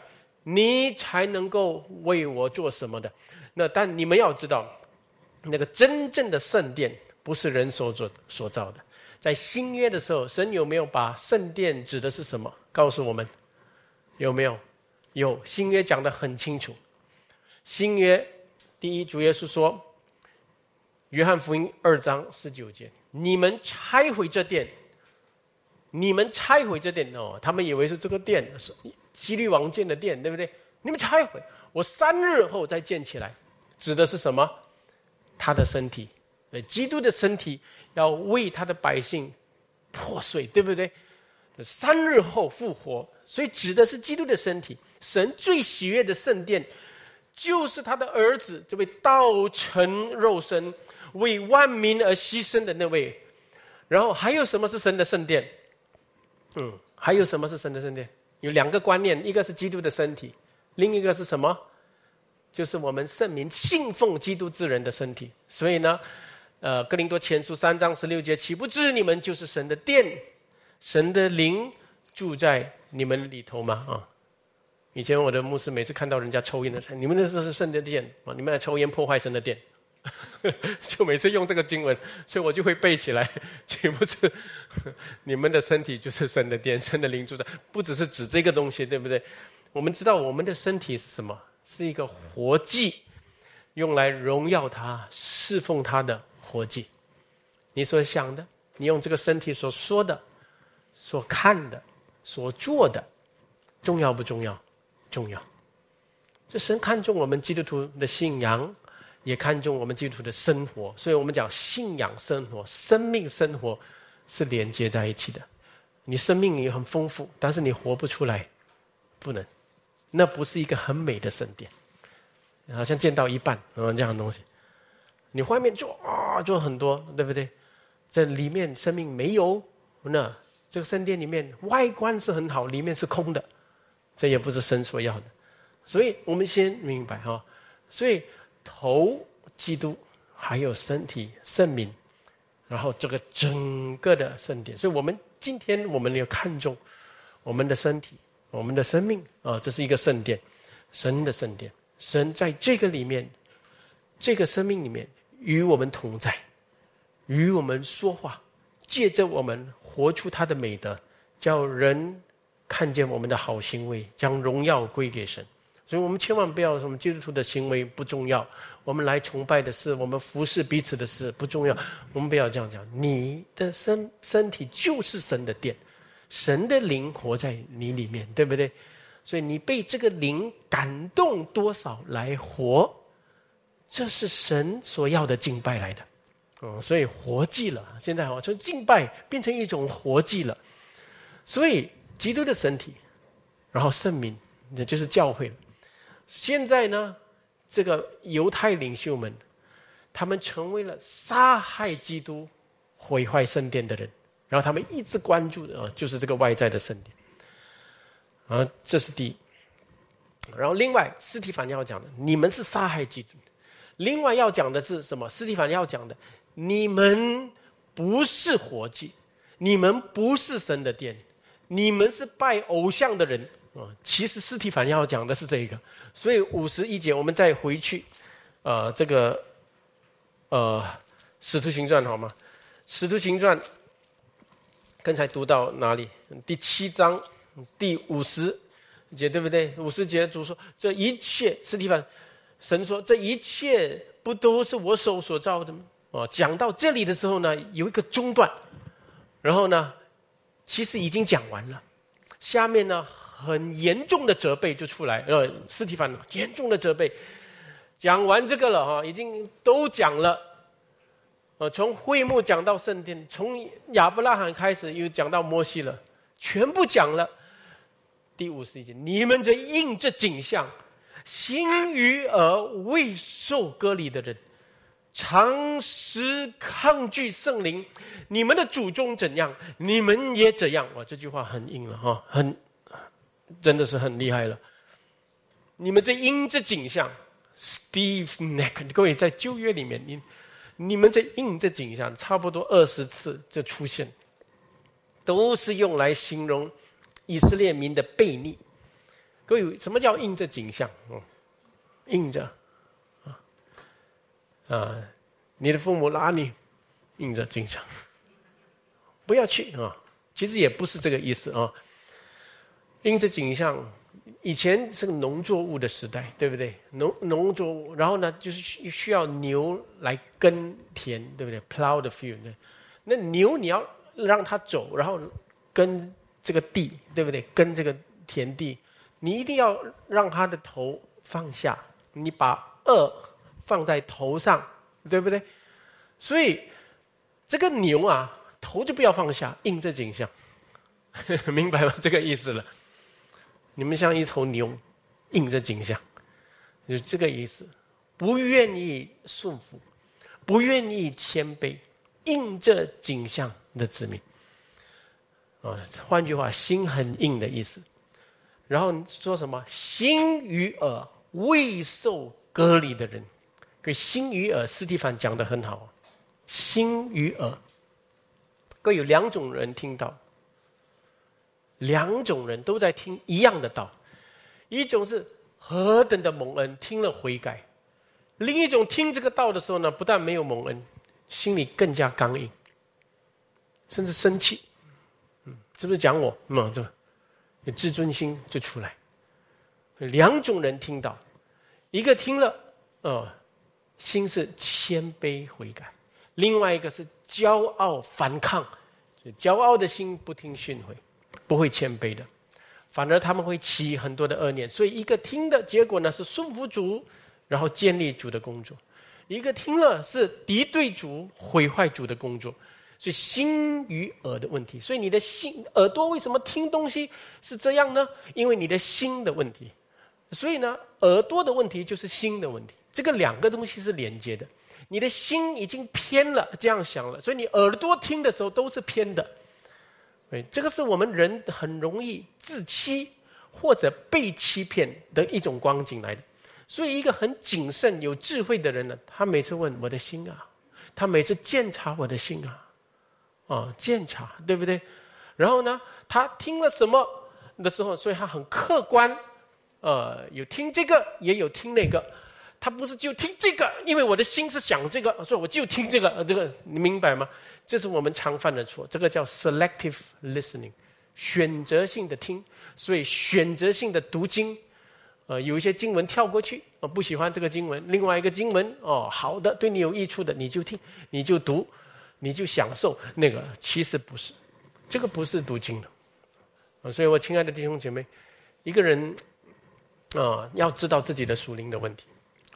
你才能够为我做什么的。那但你们要知道。那个真正的圣殿不是人所做所造的，在新约的时候，神有没有把圣殿指的是什么？告诉我们，有没有？有新约讲的很清楚。新约第一主耶稣说，约翰福音二章十九节：“你们拆毁这殿，你们拆毁这殿哦，他们以为是这个殿是希律王建的殿，对不对？你们拆毁，我三日后再建起来，指的是什么？”他的身体，呃，基督的身体要为他的百姓破碎，对不对？三日后复活，所以指的是基督的身体。神最喜悦的圣殿，就是他的儿子，这位道成肉身、为万民而牺牲的那位。然后还有什么是神的圣殿？嗯，还有什么是神的圣殿？有两个观念，一个是基督的身体，另一个是什么？就是我们圣民信奉基督之人的身体，所以呢，呃，哥林多前书三章十六节，岂不知你们就是神的殿，神的灵住在你们里头吗？啊，以前我的牧师每次看到人家抽烟的时候，你们那是是圣的殿啊，你们来抽烟破坏神的殿，就每次用这个经文，所以我就会背起来，岂不是你们的身体就是神的殿，神的灵住在，不只是指这个东西，对不对？我们知道我们的身体是什么？是一个活祭，用来荣耀他、侍奉他的活祭。你所想的，你用这个身体所说的、所看的、所做的，重要不重要？重要。这神看重我们基督徒的信仰，也看重我们基督徒的生活。所以我们讲信仰生活、生命生活是连接在一起的。你生命也很丰富，但是你活不出来，不能。那不是一个很美的圣殿，好像建到一半，嗯，这样的东西，你外面做啊，做很多，对不对？这里面生命没有，那这个圣殿里面外观是很好，里面是空的，这也不是神所要的。所以我们先明白哈，所以头基督，还有身体圣名，然后这个整个的圣殿，所以我们今天我们要看重我们的身体。我们的生命啊，这是一个圣殿，神的圣殿。神在这个里面这个生命里面与我们同在，与我们说话，借着我们活出他的美德，叫人看见我们的好行为，将荣耀归给神。所以我们千万不要什么基督徒的行为不重要，我们来崇拜的事，我们服侍彼此的事不重要。我们不要这样讲，你的身身体就是神的殿，神的灵活在你里面，对不对？所以你被这个灵感动多少来活，这是神所要的敬拜来的。哦，所以活祭了，现在哦，从敬拜变成一种活祭了。所以基督的身体，然后圣名，也就是教会了。现在呢，这个犹太领袖们，他们成为了杀害基督、毁坏圣殿的人，然后他们一直关注的啊，就是这个外在的圣殿。啊，这是第一。然后另外，斯提凡要讲的，你们是杀害基督。另外要讲的是什么？斯提凡要讲的，你们不是活祭，你们不是神的殿，你们是拜偶像的人。啊，其实斯提凡要讲的是这一个，所以五十一节我们再回去，呃，这个，呃，使徒行传好吗？使徒行传，刚才读到哪里？第七章第五十节对不对？五十节主说这一切，斯提凡神说这一切不都是我手所造的吗？哦，讲到这里的时候呢，有一个中断，然后呢，其实已经讲完了，下面呢。很严重的责备就出来，呃，斯提凡严重的责备，讲完这个了哈，已经都讲了，呃，从会幕讲到圣殿，从亚伯拉罕开始又讲到摩西了，全部讲了。第五十一节，你们这应这景象，心与耳未受割礼的人，常时抗拒圣灵，你们的祖宗怎样，你们也怎样。哇，这句话很硬了哈，很。真的是很厉害了！你们这应这景象，Steve Neck，各位在旧约里面，你你们这鹰之景象，差不多二十次就出现，都是用来形容以色列民的悖逆。各位，什么叫印着景象？嗯，印着啊啊！你的父母拉你印着景象，不要去啊！其实也不是这个意思啊。因这景象，以前是个农作物的时代，对不对？农农作物，然后呢，就是需需要牛来耕田，对不对？Plow the field。那牛你要让它走，然后耕这个地，对不对？耕这个田地，你一定要让它的头放下，你把二放在头上，对不对？所以这个牛啊，头就不要放下，印这景象，明白吗？这个意思了。你们像一头牛，印着景象，就这个意思，不愿意顺服，不愿意谦卑，印着景象的子民。啊，换句话，心很硬的意思。然后说什么？心与耳未受隔离的人，给心与耳，斯蒂凡讲的很好。心与耳各有两种人听到。两种人都在听一样的道，一种是何等的蒙恩，听了悔改；另一种听这个道的时候呢，不但没有蒙恩，心里更加刚硬，甚至生气。嗯，是不是讲我？嗯，这自尊心就出来。两种人听到，一个听了，呃，心是谦卑悔改；另外一个是骄傲反抗，骄傲的心不听训诲。不会谦卑的，反而他们会起很多的恶念。所以一个听的结果呢是顺服主，然后建立主的工作；一个听了是敌对主、毁坏主的工作。所以心与耳的问题。所以你的心耳朵为什么听东西是这样呢？因为你的心的问题。所以呢，耳朵的问题就是心的问题。这个两个东西是连接的。你的心已经偏了，这样想了，所以你耳朵听的时候都是偏的。对，这个是我们人很容易自欺或者被欺骗的一种光景来的。所以，一个很谨慎、有智慧的人呢，他每次问我的心啊，他每次检查我的心啊，啊，检查，对不对？然后呢，他听了什么的时候，所以他很客观，呃，有听这个，也有听那个。他不是就听这个，因为我的心是想这个，所以我就听这个。这个你明白吗？这是我们常犯的错，这个叫 selective listening，选择性的听，所以选择性的读经。呃，有一些经文跳过去，我不喜欢这个经文。另外一个经文，哦，好的，对你有益处的，你就听，你就读，你就享受那个。其实不是，这个不是读经的。啊，所以我亲爱的弟兄姐妹，一个人啊，要知道自己的属灵的问题，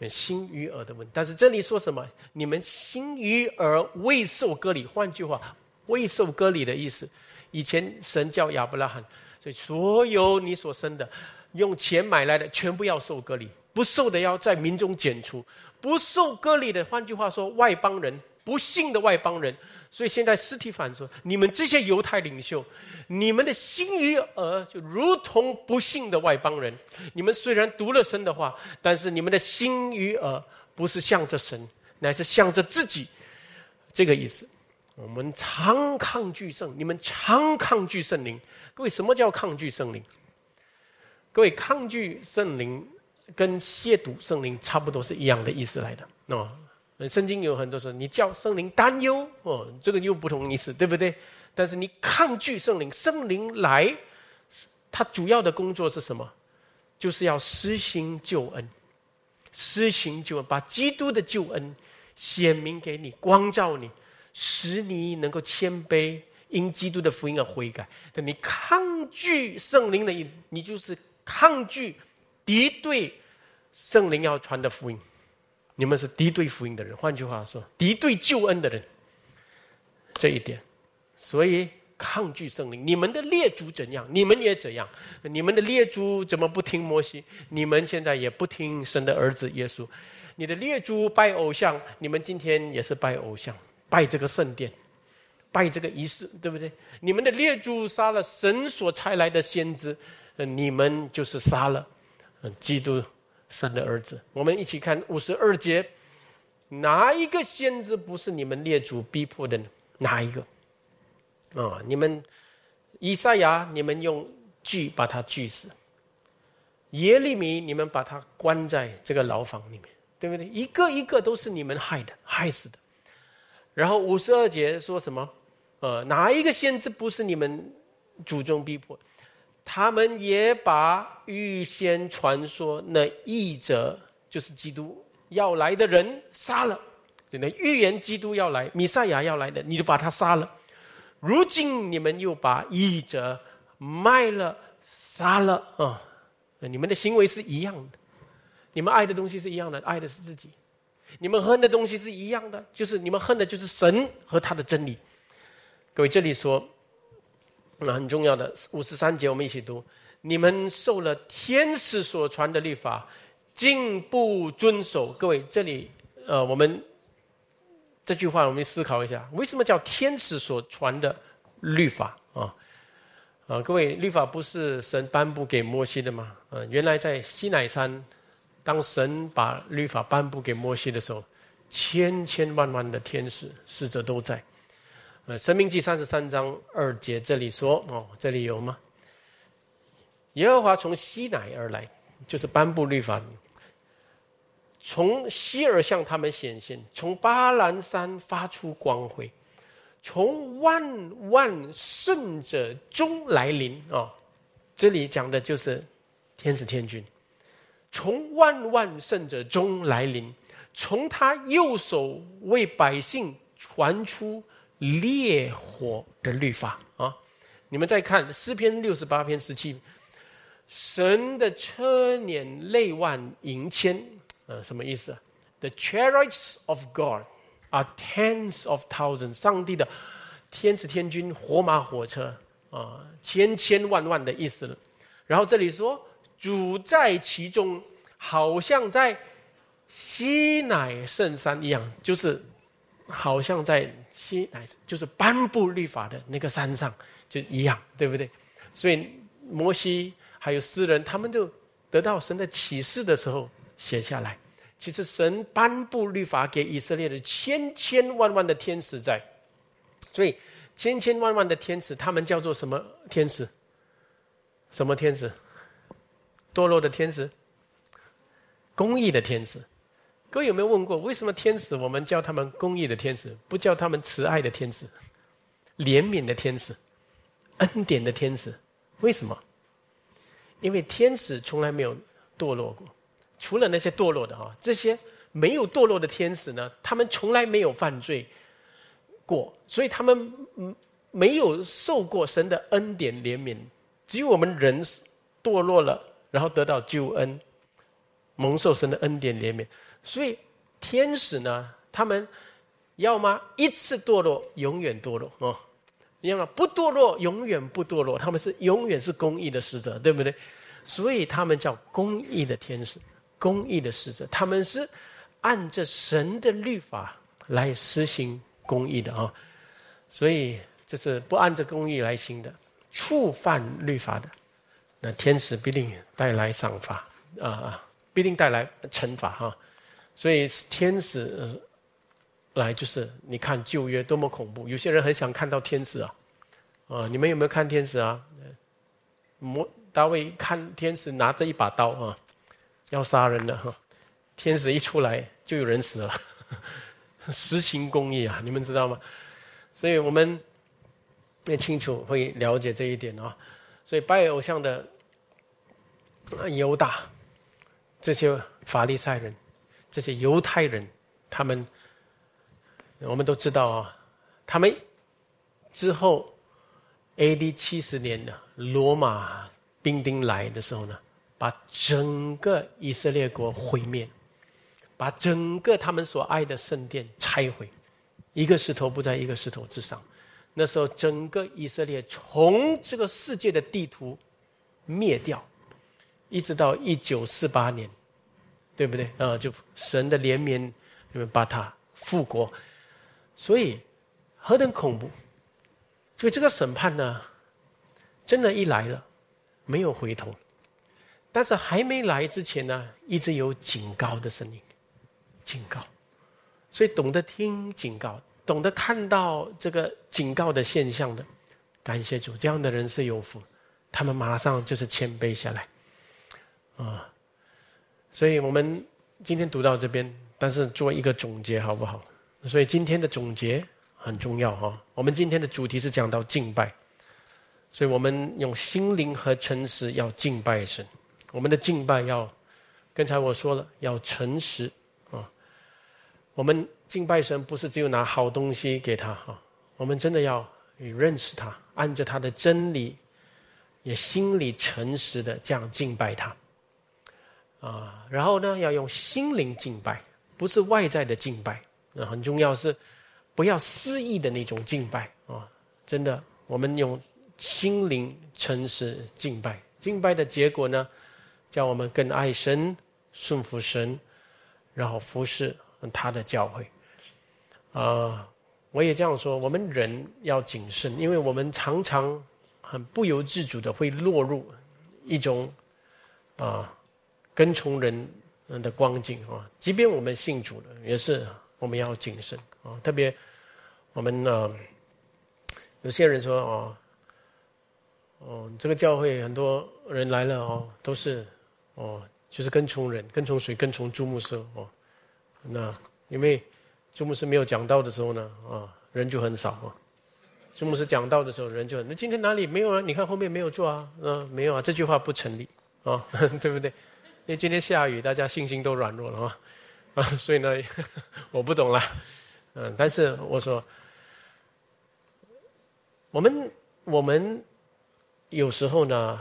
心与耳的问题。但是这里说什么？你们心与耳未受割礼。换句话，未受割礼的意思，以前神叫亚伯拉罕，所以所有你所生的。用钱买来的全部要受割礼，不受的要在民中剪除。不受割礼的，换句话说，外邦人，不信的外邦人。所以现在尸体反说：你们这些犹太领袖，你们的心与耳就如同不信的外邦人。你们虽然读了神的话，但是你们的心与耳不是向着神，乃是向着自己。这个意思，我们常抗拒圣，你们常抗拒圣灵。各位，什么叫抗拒圣灵？各位，抗拒圣灵跟亵渎圣灵差不多是一样的意思来的哦。圣经有很多说，你叫圣灵担忧哦，这个又不同意思，对不对？但是你抗拒圣灵，圣灵来，他主要的工作是什么？就是要施行救恩，施行救恩，把基督的救恩显明给你，光照你，使你能够谦卑，因基督的福音而悔改。你抗拒圣灵的，你就是。抗拒、敌对圣灵要传的福音，你们是敌对福音的人。换句话说，敌对救恩的人，这一点，所以抗拒圣灵。你们的列祖怎样，你们也怎样。你们的列祖怎么不听摩西？你们现在也不听神的儿子耶稣。你的列祖拜偶像，你们今天也是拜偶像，拜这个圣殿，拜这个仪式，对不对？你们的列祖杀了神所差来的先知。你们就是杀了，基督神的儿子。我们一起看五十二节，哪一个先知不是你们列祖逼迫的呢？哪一个？啊，你们以赛亚，你们用锯把他锯死；耶利米，你们把他关在这个牢房里面，对不对？一个一个都是你们害的，害死的。然后五十二节说什么？呃，哪一个先知不是你们祖宗逼迫？他们也把预先传说那译者就是基督要来的人杀了，就那预言基督要来、弥赛亚要来的，你就把他杀了。如今你们又把译者卖了、杀了啊！你们的行为是一样的，你们爱的东西是一样的，爱的是自己；你们恨的东西是一样的，就是你们恨的就是神和他的真理。各位，这里说。那很重要的五十三节，我们一起读：你们受了天使所传的律法，竟不遵守。各位，这里呃，我们这句话我们思考一下，为什么叫天使所传的律法啊？啊，各位，律法不是神颁布给摩西的吗？呃，原来在西乃山，当神把律法颁布给摩西的时候，千千万万的天使使者都在。呃，《生命记》三十三章二节这里说哦，这里有吗？耶和华从西乃而来，就是颁布律法。从西而向他们显现，从巴兰山发出光辉，从万万圣者中来临啊！这里讲的就是天使天君，从万万圣者中来临，从他右手为百姓传出。烈火的律法啊！你们再看诗篇六十八篇十七，神的车辇泪万银千，呃，什么意思？The chariots of God are tens of thousands，上帝的天使天军火马火车啊，千千万万的意思了。然后这里说主在其中，好像在西乃圣山一样，就是。好像在西乃，就是颁布律法的那个山上就一样，对不对？所以摩西还有诗人，他们就得到神的启示的时候写下来。其实神颁布律法给以色列的千千万万的天使在，所以千千万万的天使，他们叫做什么天使？什么天使？堕落的天使？公义的天使？各位有没有问过，为什么天使我们叫他们公义的天使，不叫他们慈爱的天使、怜悯的天使、恩典的天使？为什么？因为天使从来没有堕落过，除了那些堕落的哈，这些没有堕落的天使呢，他们从来没有犯罪过，所以他们没有受过神的恩典怜悯。只有我们人堕落了，然后得到救恩，蒙受神的恩典怜悯。所以天使呢，他们要么一次堕落，永远堕落哦；要么不堕落，永远不堕落。他们是永远是公义的使者，对不对？所以他们叫公义的天使，公义的使者。他们是按着神的律法来实行公义的啊。所以这是不按着公义来行的。触犯律法的，那天使必定带来赏罚啊啊，必定带来惩罚哈。所以天使来就是你看旧约多么恐怖，有些人很想看到天使啊啊！你们有没有看天使啊？摩大卫看天使拿着一把刀啊，要杀人的哈，天使一出来就有人死了，实行公义啊！你们知道吗？所以我们。也清楚会了解这一点啊，所以拜偶像的犹大这些法利赛人、这些犹太人，他们我们都知道啊，他们之后 A.D. 七十年呢，罗马兵丁来的时候呢，把整个以色列国毁灭，把整个他们所爱的圣殿拆毁，一个石头不在一个石头之上。那时候，整个以色列从这个世界的地图灭掉，一直到一九四八年，对不对？啊，就神的怜悯，你们把它复国，所以何等恐怖！所以这个审判呢，真的，一来了，没有回头。但是还没来之前呢，一直有警告的声音，警告，所以懂得听警告。懂得看到这个警告的现象的，感谢主，这样的人是有福，他们马上就是谦卑下来，啊，所以我们今天读到这边，但是做一个总结好不好？所以今天的总结很重要哈。我们今天的主题是讲到敬拜，所以我们用心灵和诚实要敬拜神。我们的敬拜要，刚才我说了要诚实啊，我们。敬拜神不是只有拿好东西给他哈，我们真的要认识他，按着他的真理，也心里诚实的这样敬拜他，啊，然后呢，要用心灵敬拜，不是外在的敬拜，那很重要是不要肆意的那种敬拜啊，真的，我们用心灵诚实敬拜，敬拜的结果呢，叫我们更爱神，顺服神，然后服侍他的教诲。啊，我也这样说。我们人要谨慎，因为我们常常很不由自主的会落入一种啊跟从人的光景啊。即便我们信主了，也是我们要谨慎啊。特别我们呢，有些人说哦，哦，这个教会很多人来了哦，都是哦，就是跟从人，跟从谁？跟从朱牧师哦。那因为。朱牧师没有讲到的时候呢，啊，人就很少啊。朱牧师讲到的时候，人就那今天哪里没有啊？你看后面没有坐啊，嗯，没有啊，这句话不成立啊，对不对？因为今天下雨，大家信心都软弱了啊，啊，所以呢，我不懂了，嗯，但是我说，我们我们有时候呢，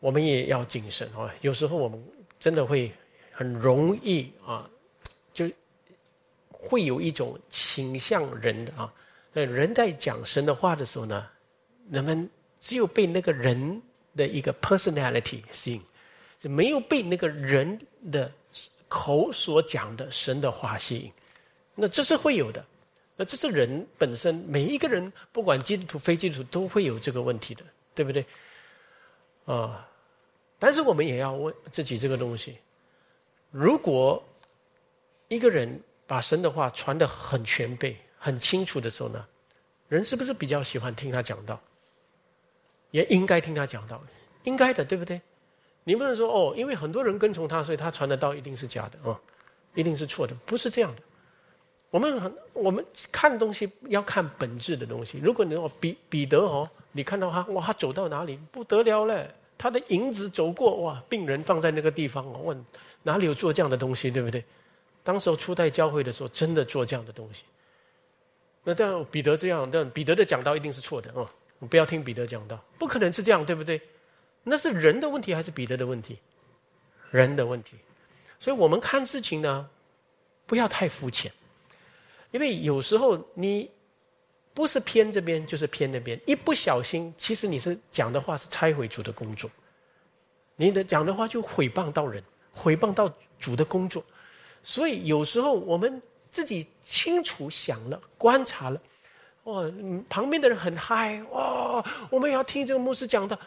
我们也要谨慎啊。有时候我们真的会很容易啊，就。会有一种倾向人的啊，人在讲神的话的时候呢，人们只有被那个人的一个 personality 吸引，就没有被那个人的口所讲的神的话吸引。那这是会有的，那这是人本身每一个人，不管基督徒非基督徒都会有这个问题的，对不对？啊，但是我们也要问自己这个东西：如果一个人。把神的话传的很全备、很清楚的时候呢，人是不是比较喜欢听他讲道？也应该听他讲道，应该的，对不对？你不能说哦，因为很多人跟从他，所以他传的道一定是假的哦。一定是错的，不是这样的。我们很，我们看东西要看本质的东西。如果你说彼彼得哦，你看到他哇，他走到哪里不得了嘞？他的影子走过哇，病人放在那个地方哦，问哪里有做这样的东西，对不对？当时候初代教会的时候，真的做这样的东西。那这样彼得这样，这样彼得的讲道一定是错的哦，不要听彼得讲道，不可能是这样，对不对？那是人的问题还是彼得的问题？人的问题。所以我们看事情呢，不要太肤浅。因为有时候你不是偏这边，就是偏那边，一不小心，其实你是讲的话是拆毁主的工作，你的讲的话就毁谤到人，毁谤到主的工作。所以有时候我们自己清楚想了，观察了，哇，旁边的人很嗨，哇，我们也要听这个牧师讲的，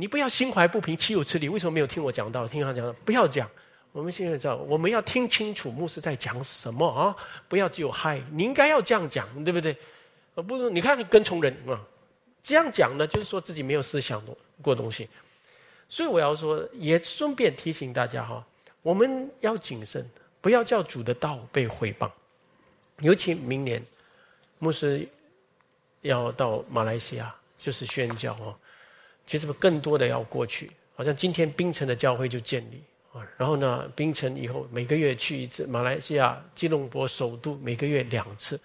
你不要心怀不平，岂有此理？为什么没有听我讲到？听他讲，不要讲。我们现在知道，我们要听清楚牧师在讲什么啊！不要只有嗨，你应该要这样讲，对不对？而不是你看跟从人啊，这样讲呢，就是说自己没有思想过东西。所以我要说，也顺便提醒大家哈，我们要谨慎，不要叫主的道被毁谤。尤其明年牧师要到马来西亚，就是宣教哦。其实更多的要过去，好像今天槟城的教会就建立。啊，然后呢？槟城以后每个月去一次，马来西亚吉隆坡首都每个月两次，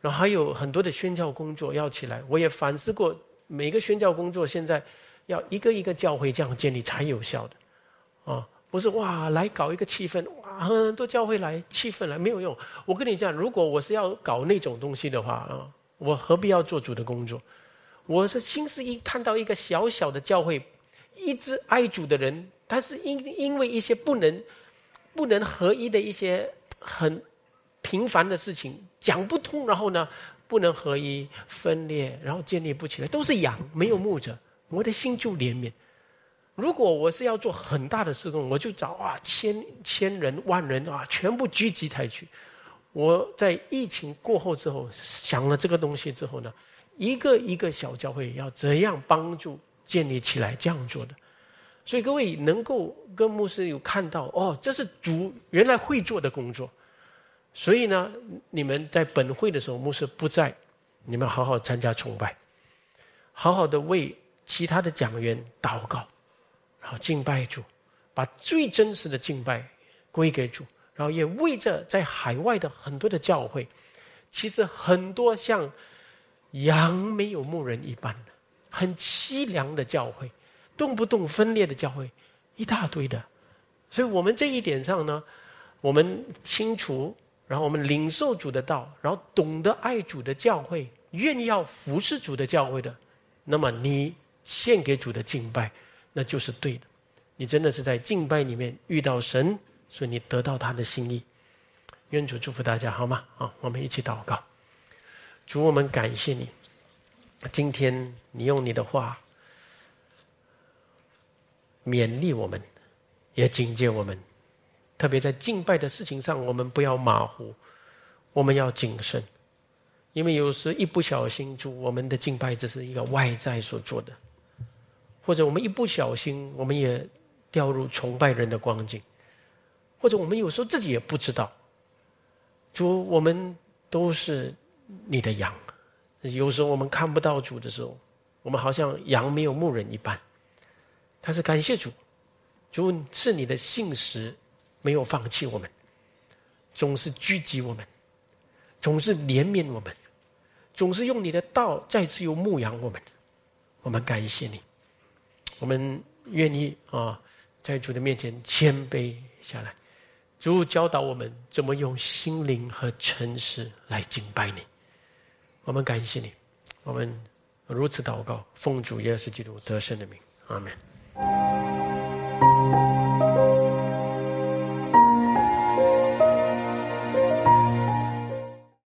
然后还有很多的宣教工作要起来。我也反思过，每个宣教工作现在要一个一个教会这样建立才有效的，啊，不是哇来搞一个气氛，哇很多教会来气氛来没有用。我跟你讲，如果我是要搞那种东西的话啊，我何必要做主的工作？我是心思一看到一个小小的教会，一直爱主的人。但是因因为一些不能不能合一的一些很平凡的事情讲不通，然后呢不能合一分裂，然后建立不起来，都是羊没有牧者，我的心就怜悯。如果我是要做很大的事工，我就找啊千千人万人啊全部聚集才去。我在疫情过后之后想了这个东西之后呢，一个一个小教会要怎样帮助建立起来这样做的。所以各位能够跟牧师有看到哦，这是主原来会做的工作。所以呢，你们在本会的时候，牧师不在，你们好好参加崇拜，好好的为其他的讲员祷告，然后敬拜主，把最真实的敬拜归给主，然后也为着在海外的很多的教会，其实很多像羊没有牧人一般很凄凉的教会。动不动分裂的教会一大堆的，所以我们这一点上呢，我们清楚，然后我们领受主的道，然后懂得爱主的教会，愿意要服侍主的教会的，那么你献给主的敬拜，那就是对的。你真的是在敬拜里面遇到神，所以你得到他的心意。愿主祝福大家，好吗？好，我们一起祷告。主，我们感谢你，今天你用你的话。勉励我们，也警戒我们，特别在敬拜的事情上，我们不要马虎，我们要谨慎，因为有时一不小心，主我们的敬拜只是一个外在所做的，或者我们一不小心，我们也掉入崇拜人的光景，或者我们有时候自己也不知道，主我们都是你的羊，有时候我们看不到主的时候，我们好像羊没有牧人一般。他是感谢主，主是你的信实，没有放弃我们，总是聚集我们，总是怜悯我们，总是用你的道再次又牧养我们。我们感谢你，我们愿意啊，在主的面前谦卑下来。主教导我们怎么用心灵和诚实来敬拜你。我们感谢你，我们如此祷告，奉主耶稣基督得胜的名，阿门。